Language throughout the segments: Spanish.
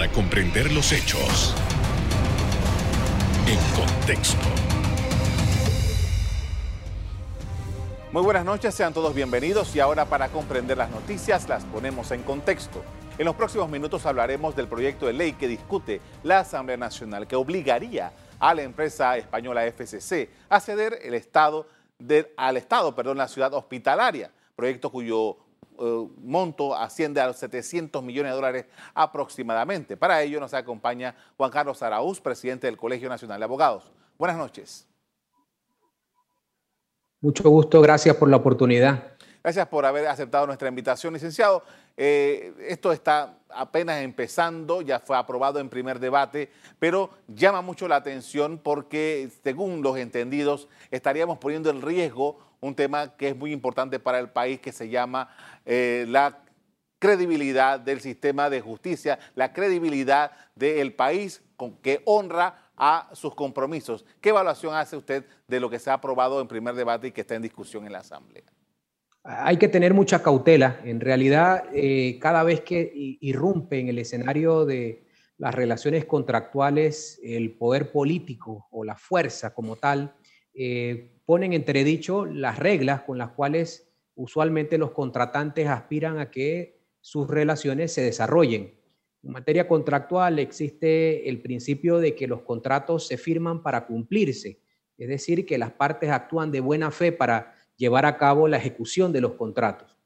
para comprender los hechos en contexto. Muy buenas noches, sean todos bienvenidos y ahora para comprender las noticias las ponemos en contexto. En los próximos minutos hablaremos del proyecto de ley que discute la Asamblea Nacional que obligaría a la empresa española FCC a ceder el Estado al Estado, perdón, la ciudad hospitalaria, proyecto cuyo eh, monto asciende a los 700 millones de dólares aproximadamente. Para ello nos acompaña Juan Carlos Araúz, presidente del Colegio Nacional de Abogados. Buenas noches. Mucho gusto, gracias por la oportunidad. Gracias por haber aceptado nuestra invitación, licenciado. Eh, esto está apenas empezando, ya fue aprobado en primer debate, pero llama mucho la atención porque, según los entendidos, estaríamos poniendo en riesgo un tema que es muy importante para el país, que se llama eh, la credibilidad del sistema de justicia, la credibilidad del país con, que honra a sus compromisos. ¿Qué evaluación hace usted de lo que se ha aprobado en primer debate y que está en discusión en la Asamblea? Hay que tener mucha cautela. En realidad, eh, cada vez que irrumpe en el escenario de las relaciones contractuales, el poder político o la fuerza como tal, eh, ponen entredicho las reglas con las cuales usualmente los contratantes aspiran a que sus relaciones se desarrollen. En materia contractual existe el principio de que los contratos se firman para cumplirse, es decir, que las partes actúan de buena fe para llevar a cabo la ejecución de los contratos.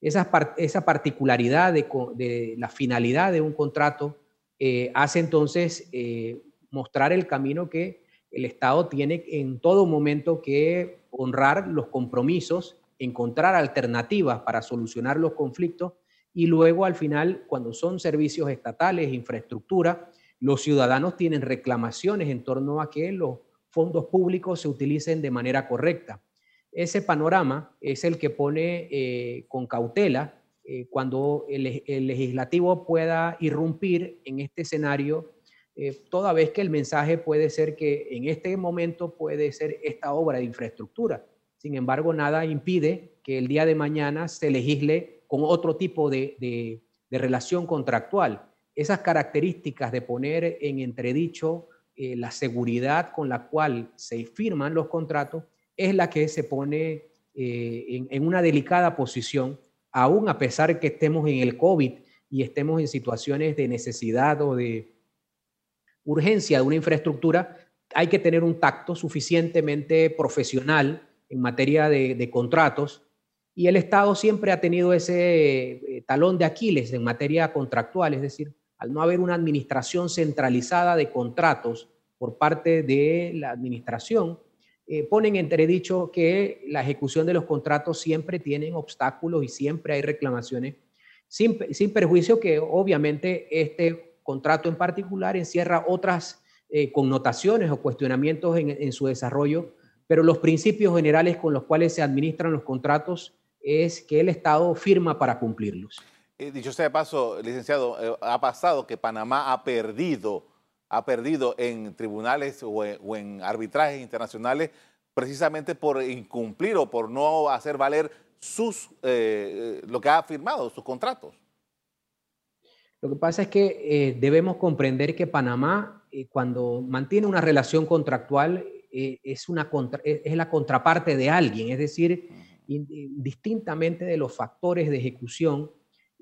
Esa, particularidad de, la finalidad de un contrato eh, hace entonces eh, mostrar el camino que el Estado tiene en todo momento que honrar los compromisos, encontrar alternativas para solucionar los conflictos y luego al final, cuando son servicios estatales, infraestructura, los ciudadanos tienen reclamaciones en torno a que los fondos públicos se utilicen de manera correcta. Ese panorama es el que pone eh, con cautela eh, cuando el, legislativo pueda irrumpir en este escenario, eh, toda vez que el mensaje puede ser que en este momento puede ser esta obra de infraestructura. Sin embargo, nada impide que el día de mañana se legisle con otro tipo de, de relación contractual. Esas características de poner en entredicho la seguridad con la cual se firman los contratos es la que se pone eh, en, una delicada posición, aún a pesar que estemos en el COVID y estemos en situaciones de necesidad o de urgencia de una infraestructura, hay que tener un tacto suficientemente profesional en materia de, contratos. Y el Estado siempre ha tenido ese eh, talón de Aquiles en materia contractual, es decir, al no haber una administración centralizada de contratos por parte de la administración, eh, ponen entredicho que la ejecución de los contratos siempre tienen obstáculos y siempre hay reclamaciones, sin, perjuicio que obviamente este contrato en particular encierra otras eh, connotaciones o cuestionamientos en, su desarrollo, pero los principios generales con los cuales se administran los contratos es que el Estado firma para cumplirlos. Eh, dicho sea de paso, licenciado, ha pasado que Panamá ha perdido ha perdido en tribunales o en, arbitrajes internacionales precisamente por incumplir o por no hacer valer sus, eh, lo que ha firmado, sus contratos. Lo que pasa es que eh, debemos comprender que Panamá, eh, cuando mantiene una relación contractual, es, una es la contraparte de alguien, es decir, distintamente de los factores de ejecución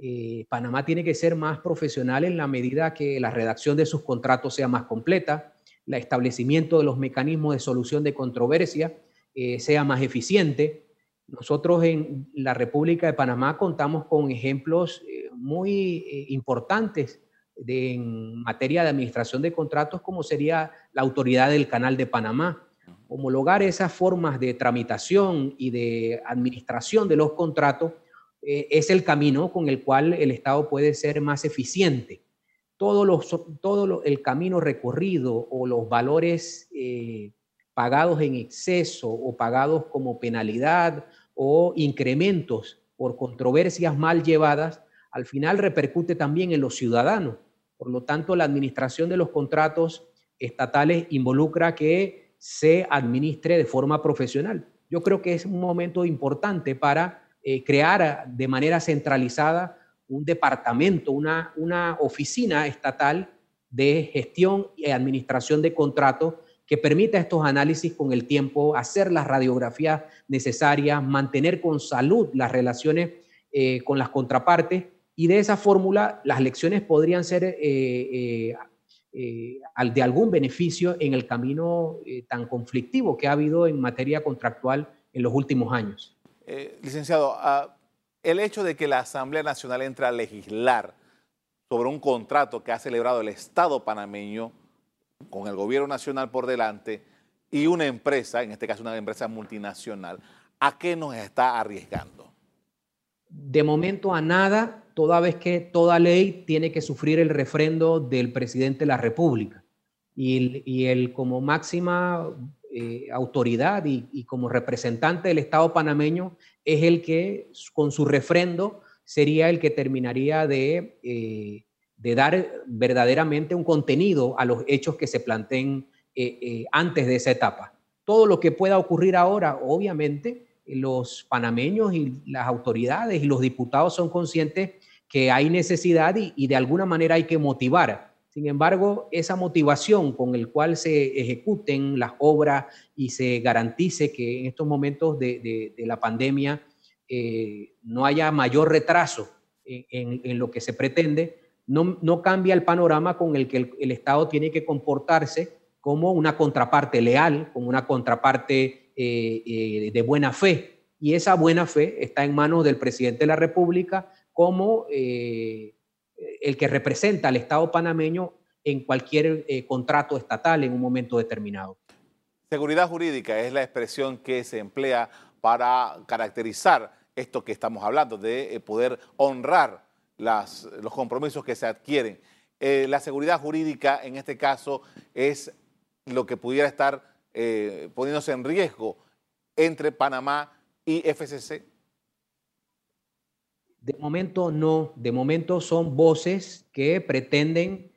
eh, Panamá tiene que ser más profesional en la medida que la redacción de sus contratos sea más completa, el establecimiento de los mecanismos de solución de controversia eh, sea más eficiente. Nosotros en la República de Panamá contamos con ejemplos eh, muy importantes en materia de administración de contratos, como sería la autoridad del Canal de Panamá. Homologar esas formas de tramitación y de administración de los contratos eh, es el camino con el cual el Estado puede ser más eficiente. Todo, los, todo el camino recorrido o los valores eh, pagados en exceso o pagados como penalidad o incrementos por controversias mal llevadas, al final repercute también en los ciudadanos. Por lo tanto, la administración de los contratos estatales involucra que se administre de forma profesional. Yo creo que es un momento importante para eh, crear de manera centralizada un departamento, una, una oficina estatal de gestión y administración de contratos que permita estos análisis con el tiempo, hacer las radiografías necesarias, mantener con salud las relaciones eh, con las contrapartes y de esa fórmula las lecciones podrían ser eh, eh, de algún beneficio en el camino tan conflictivo que ha habido en materia contractual en los últimos años. licenciado, ah, el hecho de que la Asamblea Nacional entre a legislar sobre un contrato que ha celebrado el Estado panameño con el gobierno nacional por delante y una empresa, en este caso una empresa multinacional, ¿a qué nos está arriesgando? De momento a nada, toda vez que toda ley tiene que sufrir el refrendo del presidente de la República. Y, él como máxima eh, autoridad y, como representante del Estado panameño es el que con su refrendo sería el que terminaría de, eh, de dar verdaderamente un contenido a los hechos que se planteen eh, antes de esa etapa. Todo lo que pueda ocurrir ahora, obviamente, los panameños y las autoridades y los diputados son conscientes que hay necesidad y, de alguna manera hay que motivar. Sin embargo, esa motivación con el cual se ejecuten las obras y se garantice que en estos momentos de, la pandemia eh, no haya mayor retraso en, lo que se pretende, no, cambia el panorama con el que el, Estado tiene que comportarse como una contraparte leal, como una contraparte eh, eh, de buena fe. Y esa buena fe está en manos del presidente de la República como el que representa al Estado panameño en cualquier contrato estatal en un momento determinado. Seguridad jurídica es la expresión que se emplea para caracterizar esto que estamos hablando, de eh, poder honrar los compromisos que se adquieren. Eh, la seguridad jurídica en este caso es lo que pudiera estar eh, poniéndose en riesgo entre Panamá y FCC. De momento no, de momento son voces que pretenden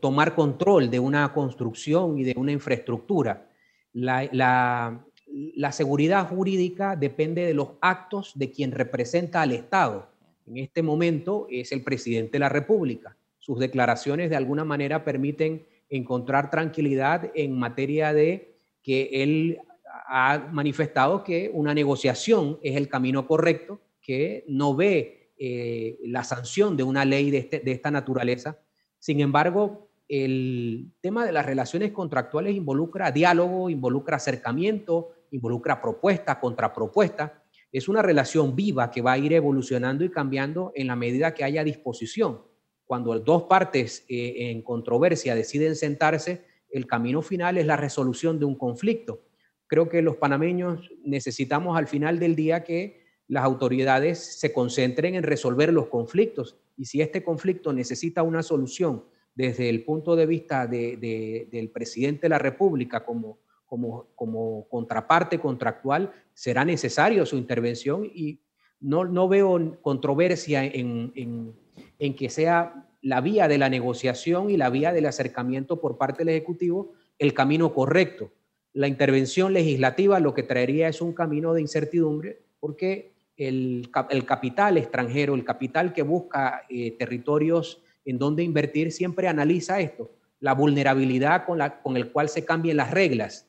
tomar control de una construcción y de una infraestructura. La seguridad jurídica depende de los actos de quien representa al Estado. En este momento es el presidente de la República. Sus declaraciones de alguna manera permiten encontrar tranquilidad en materia de que él ha manifestado que una negociación es el camino correcto, que no ve eh, la sanción de una ley de, este, de esta naturaleza. Sin embargo, el tema de las relaciones contractuales involucra diálogo, involucra acercamiento, involucra propuesta, contrapropuesta. Es una relación viva que va a ir evolucionando y cambiando en la medida que haya disposición. Cuando dos partes eh, en controversia deciden sentarse, el camino final es la resolución de un conflicto. Creo que los panameños necesitamos al final del día que las autoridades se concentren en resolver los conflictos y si este conflicto necesita una solución desde el punto de vista del presidente de la República como como, contraparte contractual, será necesario su intervención y no, no veo controversia en, en, que sea la vía de la negociación y la vía del acercamiento por parte del Ejecutivo el camino correcto. La intervención legislativa lo que traería es un camino de incertidumbre porque el, el capital extranjero, el capital que busca eh, territorios en donde invertir, siempre analiza esto, la vulnerabilidad con, la, con el cual se cambien las reglas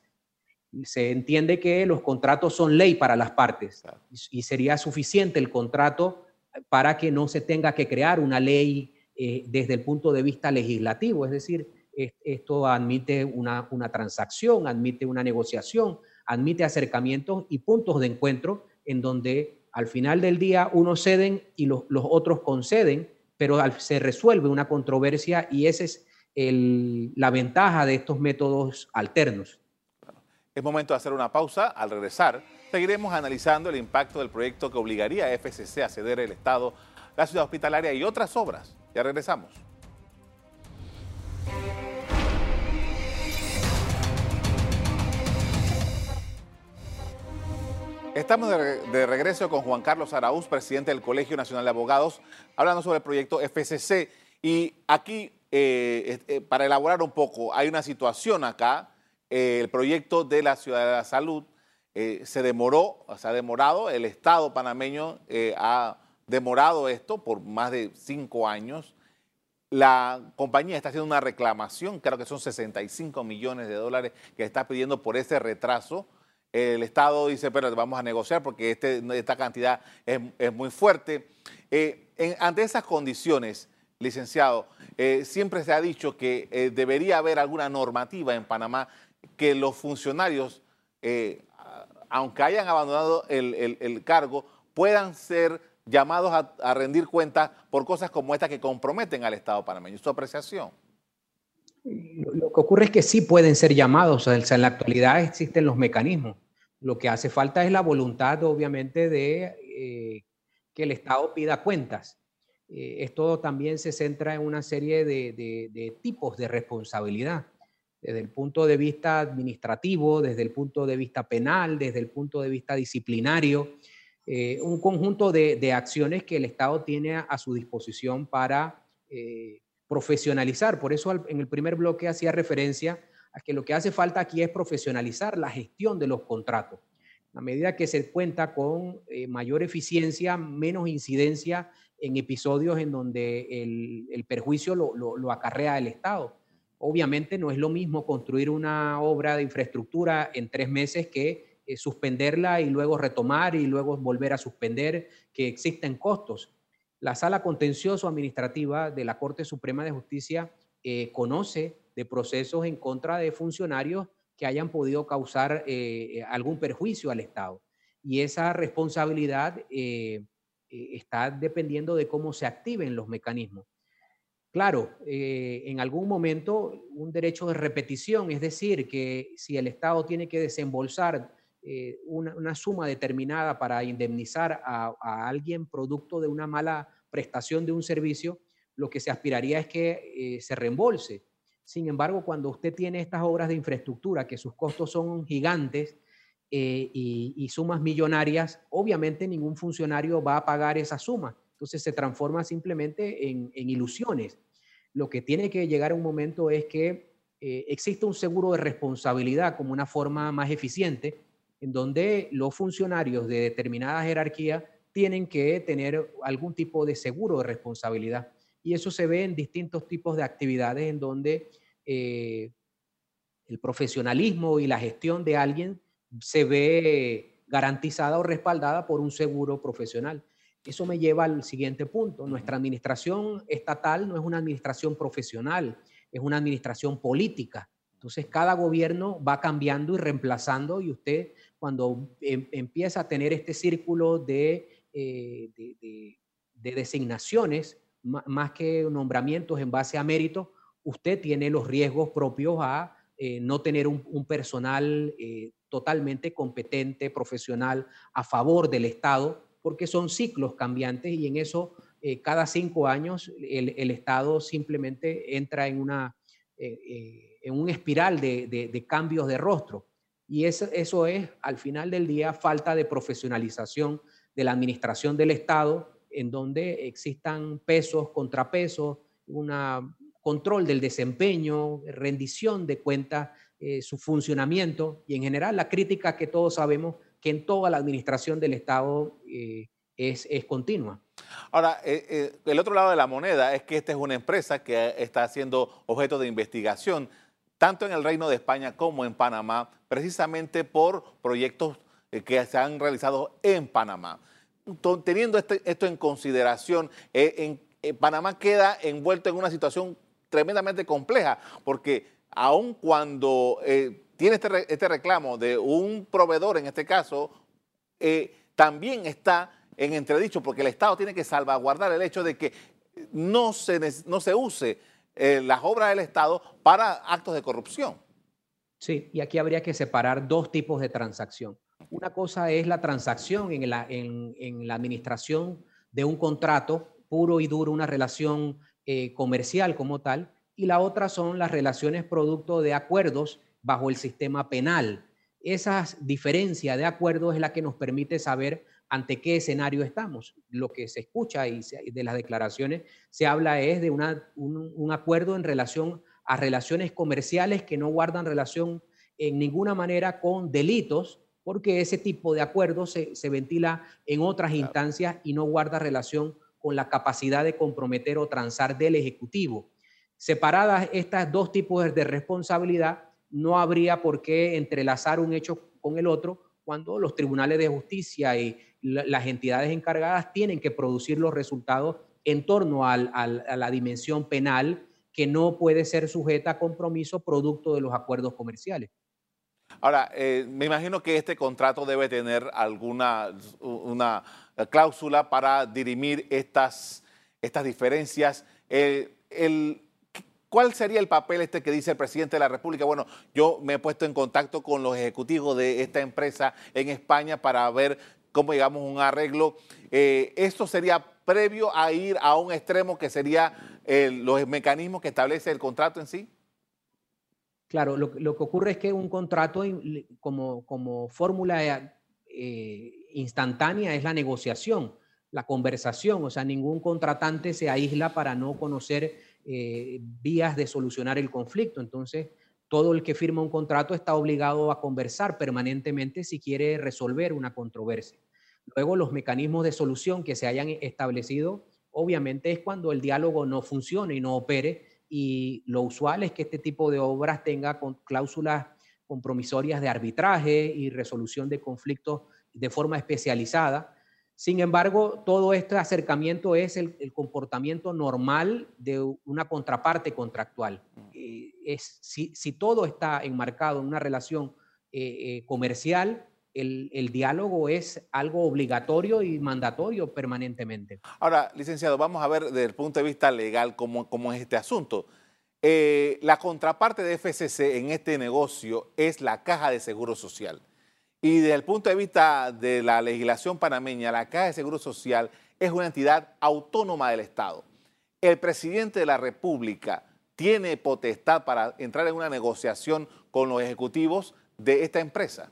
se entiende que los contratos son ley para las partes y sería suficiente el contrato para que no se tenga que crear una ley eh, desde el punto de vista legislativo. Es decir, esto admite una, transacción, admite una negociación, admite acercamientos y puntos de encuentro en donde al final del día unos ceden y los, otros conceden, pero se resuelve una controversia y esa es la ventaja de estos métodos alternos. Es momento de hacer una pausa. Al regresar, seguiremos analizando el impacto del proyecto que obligaría a FCC a ceder el Estado, la ciudad hospitalaria y otras obras. Ya regresamos. Estamos de, regreso con Juan Carlos Araúz, presidente del Colegio Nacional de Abogados, hablando sobre el proyecto FCC. Y aquí, eh, eh, para elaborar un poco, hay una situación acá eh, el proyecto de la Ciudad de la Salud eh, se demoró, se ha demorado, el Estado panameño eh, ha demorado esto por más de cinco años. La compañía está haciendo una reclamación, creo que son 65 millones de dólares que está pidiendo por ese retraso. El Estado dice, pero vamos a negociar porque este, esta cantidad es, muy fuerte. Eh, ante esas condiciones, licenciado, siempre se ha dicho que debería haber alguna normativa en Panamá que los funcionarios, aunque hayan abandonado el, cargo, puedan ser llamados a, rendir cuentas por cosas como esta que comprometen al Estado panameño. ¿Su apreciación? Lo que ocurre es que sí pueden ser llamados, en la actualidad existen los mecanismos. Lo que hace falta es la voluntad, obviamente, de eh, que el Estado pida cuentas. Eh, esto también se centra en una serie de, tipos de responsabilidad, desde el punto de vista administrativo, desde el punto de vista penal, desde el punto de vista disciplinario. Eh, un conjunto de, acciones que el Estado tiene a, su disposición para eh, profesionalizar. Por eso en el primer bloque hacía referencia a que lo que hace falta aquí es profesionalizar la gestión de los contratos. A medida que se cuenta con eh, mayor eficiencia, menos incidencia en episodios en donde el, perjuicio lo, lo acarrea el Estado. Obviamente no es lo mismo construir una obra de infraestructura en tres meses que eh, suspenderla y luego retomar y luego volver a suspender, que existen costos. La sala contencioso administrativa de la Corte Suprema de Justicia eh, conoce de procesos en contra de funcionarios que hayan podido causar eh, algún perjuicio al Estado. Y esa responsabilidad está dependiendo de cómo se activen los mecanismos. Claro, en algún momento un derecho de repetición, es decir, que si el Estado tiene que desembolsar eh, una, suma determinada para indemnizar a, alguien producto de una mala prestación de un servicio, lo que se aspiraría es que eh, se reembolse. Sin embargo, cuando usted tiene estas obras de infraestructura, que sus costos son gigantes eh, y, sumas millonarias, obviamente ningún funcionario va a pagar esa suma. Entonces se transforma simplemente en, en ilusiones. Lo que tiene que llegar a un momento es que existe un seguro de responsabilidad como una forma más eficiente en donde los funcionarios de determinada jerarquía tienen que tener algún tipo de seguro de responsabilidad. Y eso se ve en distintos tipos de actividades en donde eh, el profesionalismo y la gestión de alguien se ve garantizada o respaldada por un seguro profesional. Eso me lleva al siguiente punto. Nuestra administración estatal no es una administración profesional, es una administración política. Entonces, cada gobierno va cambiando y reemplazando y usted cuando em, empieza a tener este círculo de, eh, de, designaciones, más que nombramientos en base a mérito, usted tiene los riesgos propios a eh, no tener un, personal eh, totalmente competente, profesional, a favor del Estado, porque son ciclos cambiantes y en eso cada cinco años el, el, Estado simplemente entra en, una, en un espiral de, de cambios de rostro. Y eso, eso es, al final del día, falta de profesionalización de la administración del Estado, en donde existan pesos, contrapesos, un control del desempeño, rendición de cuentas, eh, su funcionamiento y en general la crítica que todos sabemos que en toda la administración del Estado eh, es, es, continua. Ahora, eh, el otro lado de la moneda es que esta es una empresa que está haciendo objeto de investigación tanto en el Reino de España como en Panamá, precisamente por proyectos eh, que se han realizado en Panamá. Teniendo este, esto en consideración, eh, eh, Panamá queda envuelto en una situación tremendamente compleja, porque aun cuando tiene este, este, reclamo de un proveedor, en este caso, también está en entredicho, porque el Estado tiene que salvaguardar el hecho de que no se, no se use eh, las obras del Estado para actos de corrupción. Sí, y aquí habría que separar dos tipos de transacción. Una cosa es la transacción en la, en, la administración de un contrato puro y duro, una relación eh, comercial como tal, y la otra son las relaciones producto de acuerdos bajo el sistema penal. Esa diferencia de acuerdos es la que nos permite saber ante qué escenario estamos. Lo que se escucha y de las declaraciones se habla es de un, acuerdo en relación a relaciones comerciales que no guardan relación en ninguna manera con delitos porque ese tipo de acuerdo se, ventila en otras instancias y no guarda relación con la capacidad de comprometer o transar del Ejecutivo. Separadas estas dos tipos de responsabilidad, no habría por qué entrelazar un hecho con el otro cuando los tribunales de justicia y las entidades encargadas tienen que producir los resultados en torno a la dimensión penal que no puede ser sujeta a compromiso producto de los acuerdos comerciales. Ahora, eh, me imagino que este contrato debe tener alguna una cláusula para dirimir estas, estas diferencias. el, ¿Cuál sería el papel este que dice el presidente de la República? Bueno, yo me he puesto en contacto con los ejecutivos de esta empresa en España para ver cómo llegamos a un arreglo. Eh, ¿Esto sería previo a ir a un extremo que sería eh, los mecanismos que establece el contrato en sí? Claro, lo, que ocurre es que un contrato como, como fórmula eh, instantánea es la negociación, la conversación, o sea, ningún contratante se aísla para no conocer eh, vías de solucionar el conflicto. Entonces, todo el que firma un contrato está obligado a conversar permanentemente si quiere resolver una controversia. Luego, los mecanismos de solución que se hayan establecido, obviamente es cuando el diálogo no funcione y no opere, y lo usual es que este tipo de obras tenga cláusulas compromisorias de arbitraje y resolución de conflictos de forma especializada, sin embargo, todo este acercamiento es el, comportamiento normal de una contraparte contractual. Mm. Eh, es, si, todo está enmarcado en una relación eh, eh, comercial, el, diálogo es algo obligatorio y mandatorio permanentemente. Ahora, licenciado, vamos a ver desde el punto de vista legal cómo, cómo es este asunto. la contraparte de FCC en este negocio es la Caja de Seguro Social. Y desde el punto de vista de la legislación panameña, la Caja de Seguro Social es una entidad autónoma del Estado. El presidente de la República tiene potestad para entrar en una negociación con los ejecutivos de esta empresa.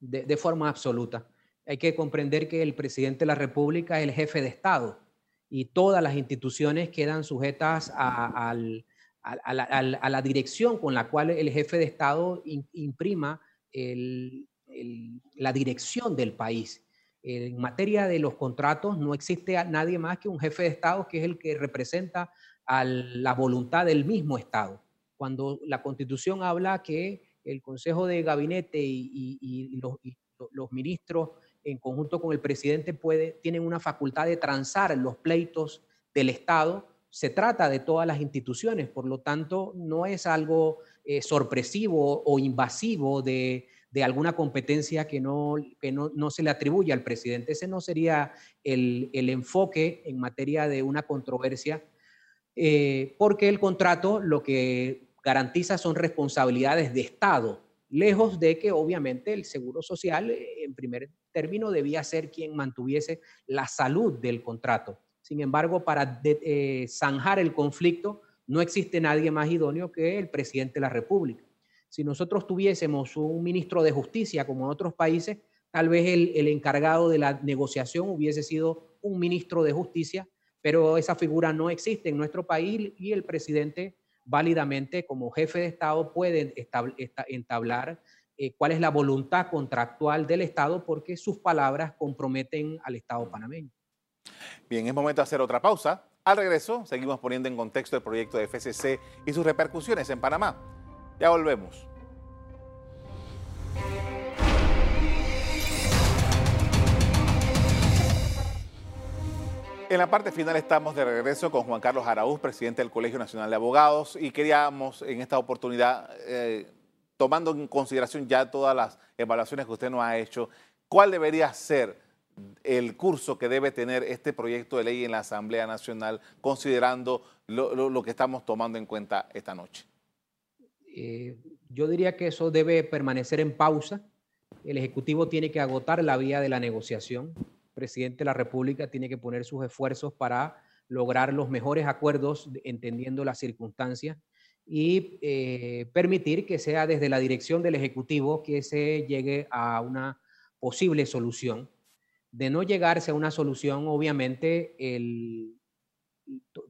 De, forma absoluta. Hay que comprender que el presidente de la República es el jefe de Estado y todas las instituciones quedan sujetas a, la, dirección con la cual el jefe de Estado imprima el, la dirección del país. En materia de los contratos no existe nadie más que un jefe de Estado que es el que representa a la voluntad del mismo Estado. Cuando la Constitución habla que el Consejo de Gabinete y, los, ministros en conjunto con el presidente puede, tienen una facultad de transar los pleitos del Estado, se trata de todas las instituciones, por lo tanto no es algo eh, sorpresivo o invasivo de, de alguna competencia que no, no, se le atribuye al presidente. Ese no sería el, enfoque en materia de una controversia, eh, porque el contrato lo que garantiza son responsabilidades de Estado, lejos de que obviamente el Seguro Social, eh, en primer término, debía ser quien mantuviese la salud del contrato. Sin embargo, para eh, zanjar el conflicto, no existe nadie más idóneo que el presidente de la República. Si nosotros tuviésemos un ministro de justicia como en otros países, tal vez el, encargado de la negociación hubiese sido un ministro de justicia, pero esa figura no existe en nuestro país y el presidente válidamente como jefe de Estado puede entablar eh, cuál es la voluntad contractual del Estado porque sus palabras comprometen al Estado panameño. Bien, es momento de hacer otra pausa. Al regreso, seguimos poniendo en contexto el proyecto de FCC y sus repercusiones en Panamá. Ya volvemos. En la parte final estamos de regreso con Juan Carlos Araúz, presidente del Colegio Nacional de Abogados, y queríamos en esta oportunidad, eh, tomando en consideración ya todas las evaluaciones que usted nos ha hecho, ¿cuál debería ser el curso que debe tener este proyecto de ley en la Asamblea Nacional, considerando lo que estamos tomando en cuenta esta noche? Eh, yo diría que eso debe permanecer en pausa. El Ejecutivo tiene que agotar la vía de la negociación. El presidente de la República tiene que poner sus esfuerzos para lograr los mejores acuerdos, entendiendo las circunstancias, y eh, permitir que sea desde la dirección del Ejecutivo que se llegue a una posible solución. De no llegarse a una solución, obviamente,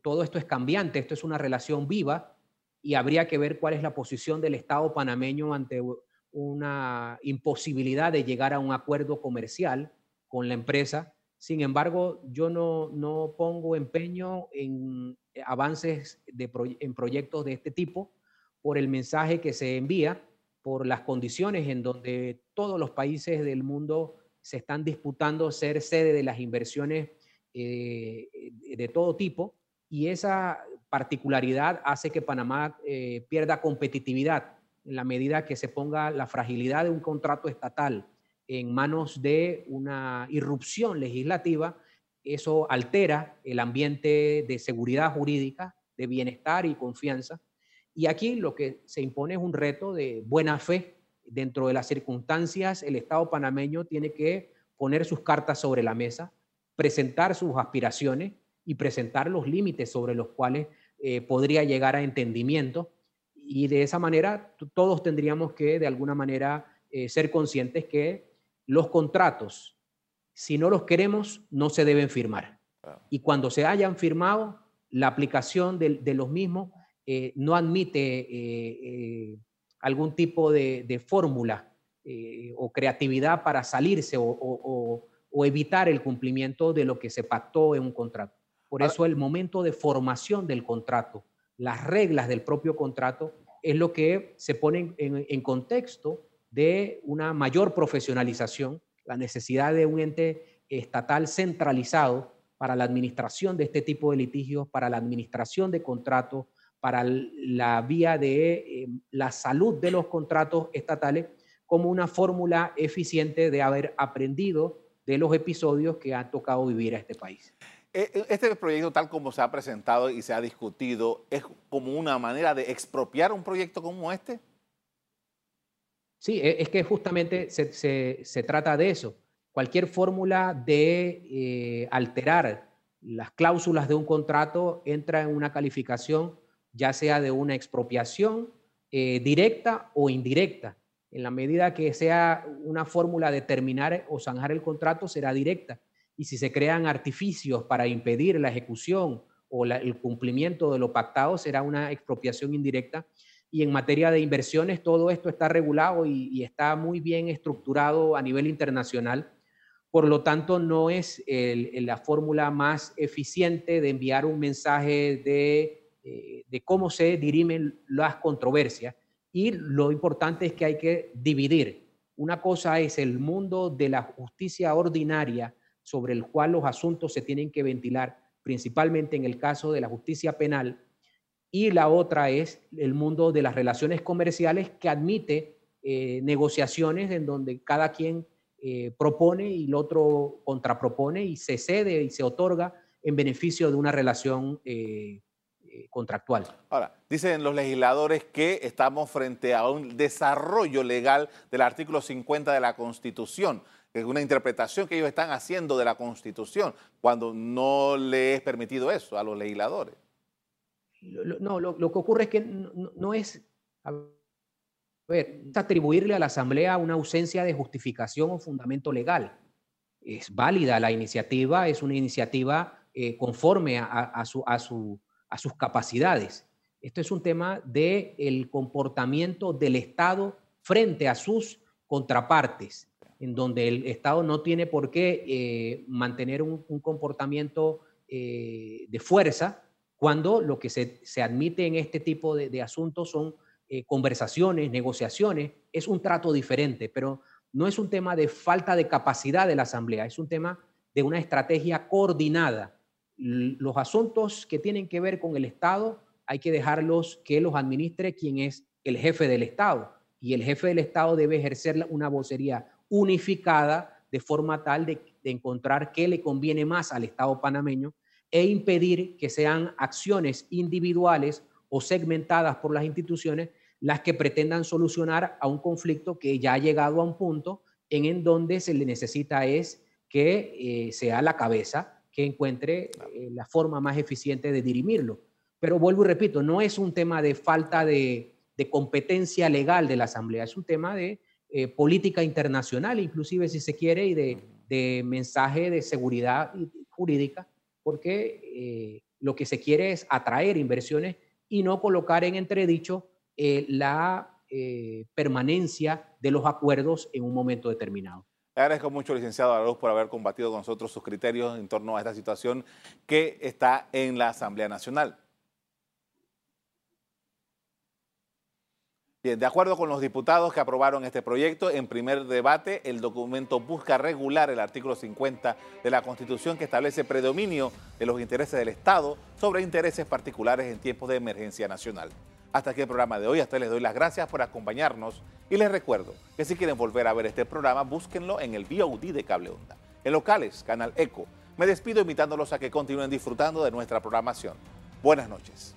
todo esto es cambiante, esto es una relación viva y habría que ver cuál es la posición del Estado panameño ante una imposibilidad de llegar a un acuerdo comercial con la empresa. Sin embargo, yo no, no pongo empeño en avances de en proyectos de este tipo por el mensaje que se envía, por las condiciones en donde todos los países del mundo se están disputando ser sede de las inversiones eh, de todo tipo y esa particularidad hace que Panamá eh, pierda competitividad en la medida que se ponga la fragilidad de un contrato estatal en manos de una irrupción legislativa, eso altera el ambiente de seguridad jurídica, de bienestar y confianza. Y aquí lo que se impone es un reto de buena fe. Dentro de las circunstancias, el Estado panameño tiene que poner sus cartas sobre la mesa, presentar sus aspiraciones y presentar los límites sobre los cuales eh, podría llegar a entendimiento. Y de esa manera todos tendríamos que, de alguna manera, eh, ser conscientes que los contratos, si no los queremos, no se deben firmar. Y cuando se hayan firmado, la aplicación de, los mismos eh, no admite algún tipo de, fórmula o creatividad para salirse o, evitar el cumplimiento de lo que se pactó en un contrato. Por eso el momento de formación del contrato, las reglas del propio contrato, es lo que se pone en, contexto de una mayor profesionalización, la necesidad de un ente estatal centralizado para la administración de este tipo de litigios, para la administración de contratos, para la vía de eh, la salud de los contratos estatales, como una fórmula eficiente de haber aprendido de los episodios que ha tocado vivir a este país. Eh, eh, este proyecto, tal como se ha presentado y se ha discutido, ¿es como una manera de expropiar un proyecto como este? Sí, e, es que justamente se, trata de eso. Cualquier fórmula de eh, alterar las cláusulas de un contrato entra en una calificación ya sea de una expropiación directa o indirecta. En la medida que sea una fórmula de terminar o zanjar el contrato, será directa y si se crean artificios para impedir la ejecución o el cumplimiento de lo pactado, será una expropiación indirecta. Y en materia de inversiones, todo esto está regulado y, está muy bien estructurado a nivel internacional. Por lo tanto, no es la fórmula más eficiente de enviar un mensaje de, eh, de cómo se dirimen las controversias. Y lo importante es que hay que dividir. Una cosa es el mundo de la justicia ordinaria, sobre el cual los asuntos se tienen que ventilar, principalmente en el caso de la justicia penal, y la otra es el mundo de las relaciones comerciales que admite eh, negociaciones en donde cada quien eh, propone y el otro contrapropone y se cede y se otorga en beneficio de una relación eh, contractual. Ahora, dicen los legisladores que estamos frente a un desarrollo legal del artículo 50 de la Constitución es una interpretación que ellos están haciendo de la Constitución cuando no le es permitido eso a los legisladores. No, lo, que ocurre es que no, es, a ver, atribuirle a la Asamblea una ausencia de justificación o fundamento legal. Es válida la iniciativa, es una iniciativa eh, conforme a, su, a, sus capacidades. Esto es un tema del el comportamiento del Estado frente a sus contrapartes en donde el Estado no tiene por qué eh, mantener un, comportamiento eh, de fuerza cuando lo que se, admite en este tipo de, asuntos son eh, conversaciones, negociaciones, es un trato diferente, pero no es un tema de falta de capacidad de la Asamblea, es un tema de una estrategia coordinada. Los asuntos que tienen que ver con el Estado hay que dejarlos que los administre quien es el jefe del Estado. Y el jefe del Estado debe ejercer una vocería unificada de forma tal de, encontrar qué le conviene más al Estado panameño e impedir que sean acciones individuales o segmentadas por las instituciones las que pretendan solucionar a un conflicto que ya ha llegado a un punto en, en donde se le necesita es que eh, sea la cabeza que encuentre eh, la forma más eficiente de dirimirlo. Pero vuelvo y repito, no es un tema de falta de competencia legal de la Asamblea, es un tema de eh, política internacional, inclusive si se quiere, y de, mensaje de seguridad jurídica, porque eh, lo que se quiere es atraer inversiones y no colocar en entredicho eh, la eh, permanencia de los acuerdos en un momento determinado. Le agradezco mucho, licenciado Arauz, por haber combatido con nosotros sus criterios en torno a esta situación que está en la Asamblea Nacional. Bien, de acuerdo con los diputados que aprobaron este proyecto, en primer debate el documento busca regular el artículo 50 de la Constitución que establece predominio de los intereses del Estado sobre intereses particulares en tiempos de emergencia nacional. Hasta aquí el programa de hoy. Hasta les doy las gracias por acompañarnos y les recuerdo que si quieren volver a ver este programa, búsquenlo en el VOD de Cable Onda. En locales, Canal Eco. Me despido invitándolos a que continúen disfrutando de nuestra programación. Buenas noches.